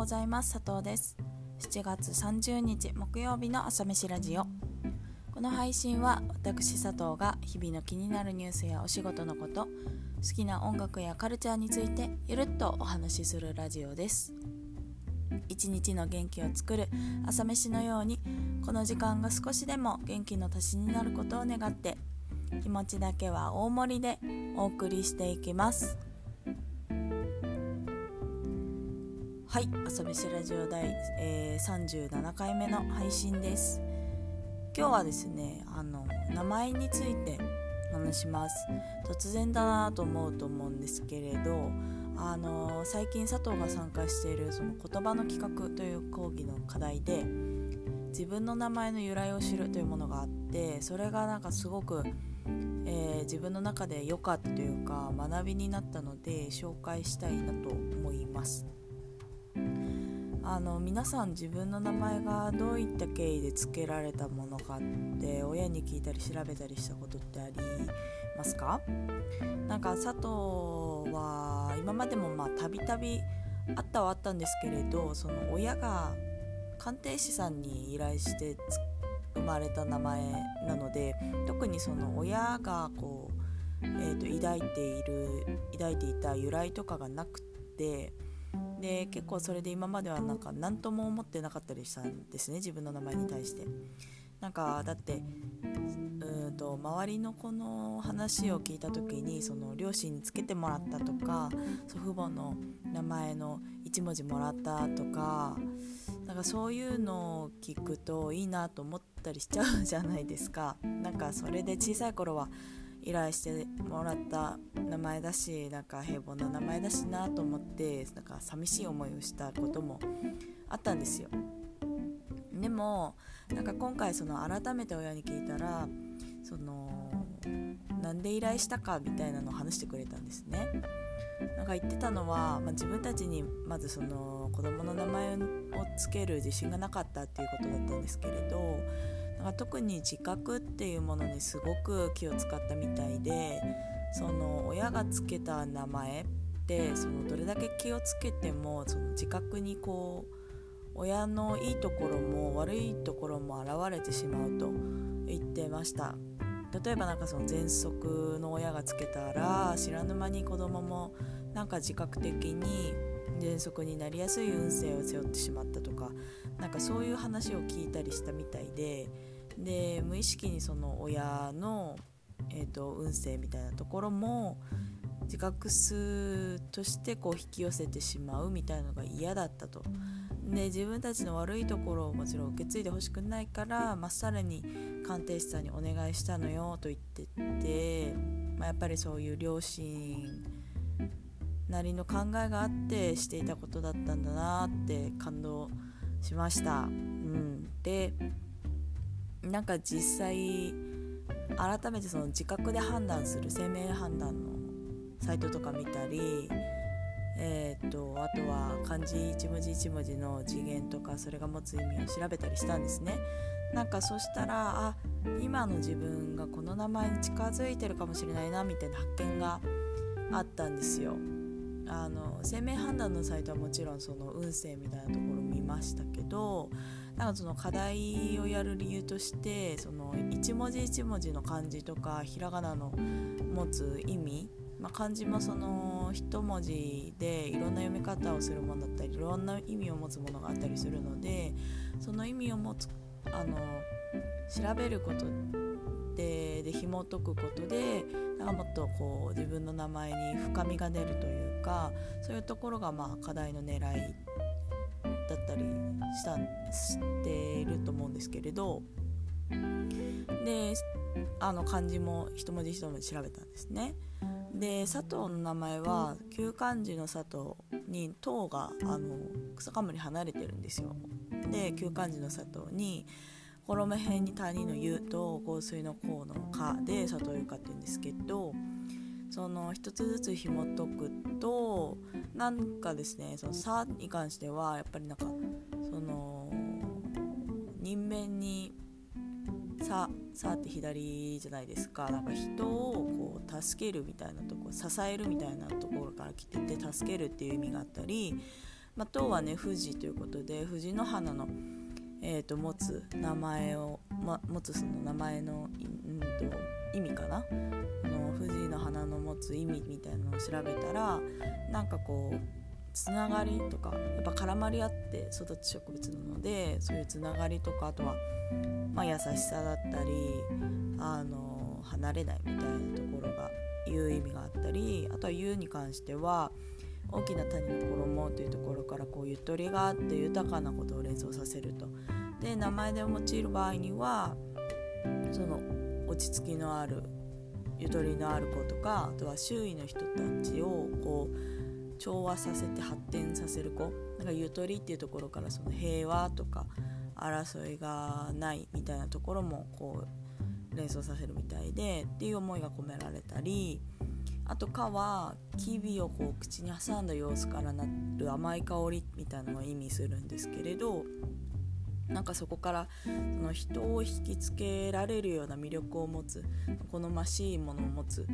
ございます。佐藤です。7月30日木曜日の朝飯ラジオ。この配信は私佐藤が日々の気になるニュースやお仕事のこと好きな音楽やカルチャーについてゆるっとお話しするラジオです。一日の元気を作る朝飯のようにこの時間が少しでも元気の足しになることを願って気持ちだけは大盛りでお送りしていきます。はい朝飯ラジオ第、えー、37回目の配信です今日はですねあの名前について話します突然だなと思うと思うんですけれどあの最近佐藤が参加しているその言葉の企画という講義の課題で自分の名前の由来を知るというものがあってそれがなんかすごく、えー、自分の中で良かったというか学びになったので紹介したいなと思います。あの皆さん自分の名前がどういった経緯で付けられたものかって親に聞いたり調べたりしたことってありますか？なんか佐藤は今までもまあたびたびあったはあったんですけれどその親が鑑定士さんに依頼して生まれた名前なので特にその親がこう、えーと、抱いている抱いていた由来とかがなくてで結構それで今まではなんか何とも思ってなかったりしたんですね自分の名前に対して。なんかだってうんと周りの子の話を聞いた時にその両親につけてもらったとか祖父母の名前の1文字もらったとかなんかそういうのを聞くといいなと思ったりしちゃうじゃないですか。なんかそれで小さい頃は依頼してもらった名前だしなんか平凡な名前だしなと思ってなんか寂しい思いをしたこともあったんですよ。でもなんか今回その改めて親に聞いたらそのなんで依頼したかみたいなのを話してくれたんですね。なんか言ってたのは、まあ、自分たちにまずその子供の名前を付ける自信がなかったっていうことだったんですけれど特に自覚っていうものにすごく気を使ったみたいでその親がつけた名前ってそのどれだけ気をつけてもその自覚にこう親のいいところも悪いところも現れてしまうと言ってました。例えばなんかその喘息の親がつけたら知らぬ間に子供もなんか自覚的に喘息になりやすい運勢を背負ってしまったとかなんかそういう話を聞いたりしたみたいでで無意識にその親の、えーと、運勢みたいなところも自覚数としてこう引き寄せてしまうみたいなのが嫌だったと。で自分たちの悪いところをもちろん受け継いでほしくないからまっさらに鑑定士さんにお願いしたのよと言ってて、まあ、やっぱりそういう両親なりの考えがあってしていたことだったんだなって感動しました。うん、でなんか実際改めてその自覚で判断する生命判断のサイトとか見たりえー、とあとは漢字一文字一文字の次元とかそれが持つ意味を調べたりしたんですね。なんかそしたらあ今の自分がこの名前に近づいてるかもしれないなみたいな発見があったんですよ。あの生命判断のサイトはもちろんその運勢みたいなところ見ましたけどなんかその課題をやる理由としてその一文字一文字の漢字とかひらがなの持つ意味、まあ、漢字もその一文字でいろんな読み方をするものだったりいろんな意味を持つものがあったりするのでその意味を持つあの調べることでで紐解くことでなんかもっとこう自分の名前に深みが出るというかそういうところがまあ課題の狙いだったりしたしていると思うんですけれどであの漢字も一文字一文字調べたんですね。で佐藤の名前は旧漢字の佐藤に「唐」があの草冠離れてるんですよ。で旧漢字の佐藤に衣辺に谷の湯と香水の香の「か」で佐藤ゆかっていうんですけどその一つずつ紐解くとなんかですねその「さ」に関してはやっぱりなんかその人面に「さ」「さ」って左じゃないですか。なんか人をこう助けるみたいなとこ支えるみたいなところから来てて助けるっていう意味があったりまあ、塔はね富士ということで富士の花の、えーと、持つ名前を、ま、持つその名前の、うんと、意味かな？の富士の花の持つ意味みたいなのを調べたらなんかこうつながりとかやっぱ絡まり合って育つ植物なのでそういうつながりとかあとは、まあ、優しさだったりあの離れないみたいなところが言う意味があったりあとは言うに関しては大きな谷の衣というところからこうゆとりがあって豊かなことを連想させると。で名前で用いる場合にはその落ち着きのあるゆとりのある子とかあとは周囲の人たちをこう調和させて発展させる子。なんかゆとりっていうところからその平和とか争いがないみたいなところもこう連想させるみたいでっていう思いが込められたりあと「か」はキビをこう口に挟んだ様子からなる甘い香りみたいなのを意味するんですけれどなんかそこからその人を引きつけられるような魅力を持つ好ましいものを持つよ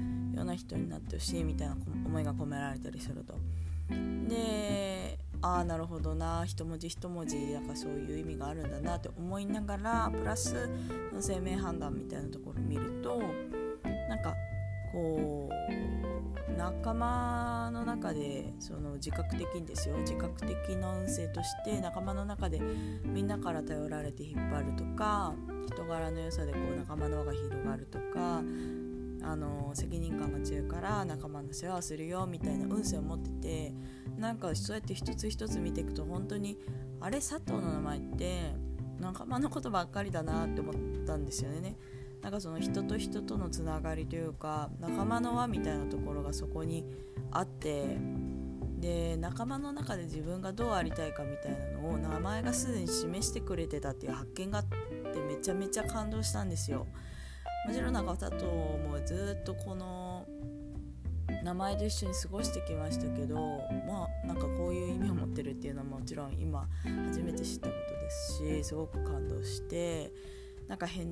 うな人になってほしいみたいな思いが込められたりすると。でああなるほどな一文字一文字なんかそういう意味があるんだなって思いながらプラスの生命判断みたいなところを見るとなんかこう仲間の中でその自覚的にですよ自覚的な運勢として仲間の中でみんなから頼られて引っ張るとか人柄の良さでこう仲間の輪が広がるとかあの責任感が強いから仲間の世話をするよみたいな運勢を持っててなんかそうやって一つ一つ見ていくと本当にあれ佐藤の名前って仲間のことばっかりだなって思ったんですよね。なんかその人と人とのつながりというか仲間の輪みたいなところがそこにあってで仲間の中で自分がどうありたいかみたいなのを名前がすでに示してくれてたっていう発見があってめちゃめちゃ感動したんですよ。もちろん中佐藤もずっとこの名前と一緒に過ごしてきましたけどまあなんかこういう意味を持ってるっていうのはもちろん今初めて知ったことですしすごく感動してなんか平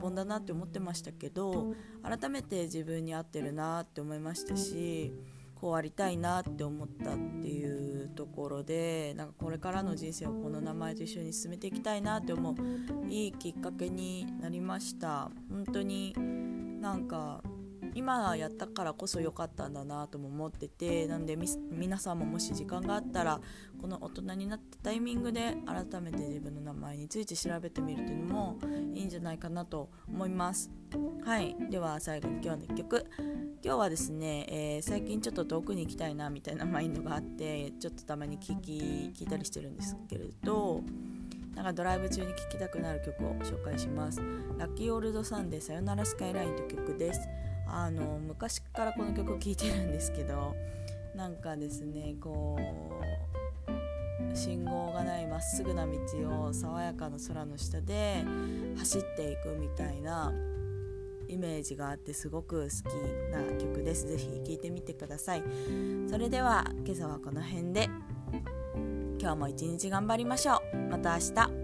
凡だなって思ってましたけど改めて自分に合ってるなって思いましたしこうありたいなって思ったっていうところでなんかこれからの人生をこの名前と一緒に進めていきたいなって思ういいきっかけになりました。本当になんか今やったからこそ良かったんだなとも思っててなんで皆さんももし時間があったらこの大人になったタイミングで改めて自分の名前について調べてみるというのもいいんじゃないかなと思います。はい。では最後に今日の1曲。今日はですね、えー、最近ちょっと遠くに行きたいなみたいなマインドがあってちょっとたまに聞き聞いたりしてるんですけれどなんかドライブ中に聴きたくなる曲を紹介します。ラッキーオールドサンデーさよならスカイラインという曲ですあの昔からこの曲を聴いてるんですけどなんかですねこう信号がないまっすぐな道を爽やかな空の下で走っていくみたいなイメージがあってすごく好きな曲です。ぜひ聴いてみてください。それでは今朝はこの辺で今日も一日頑張りましょう。また明日。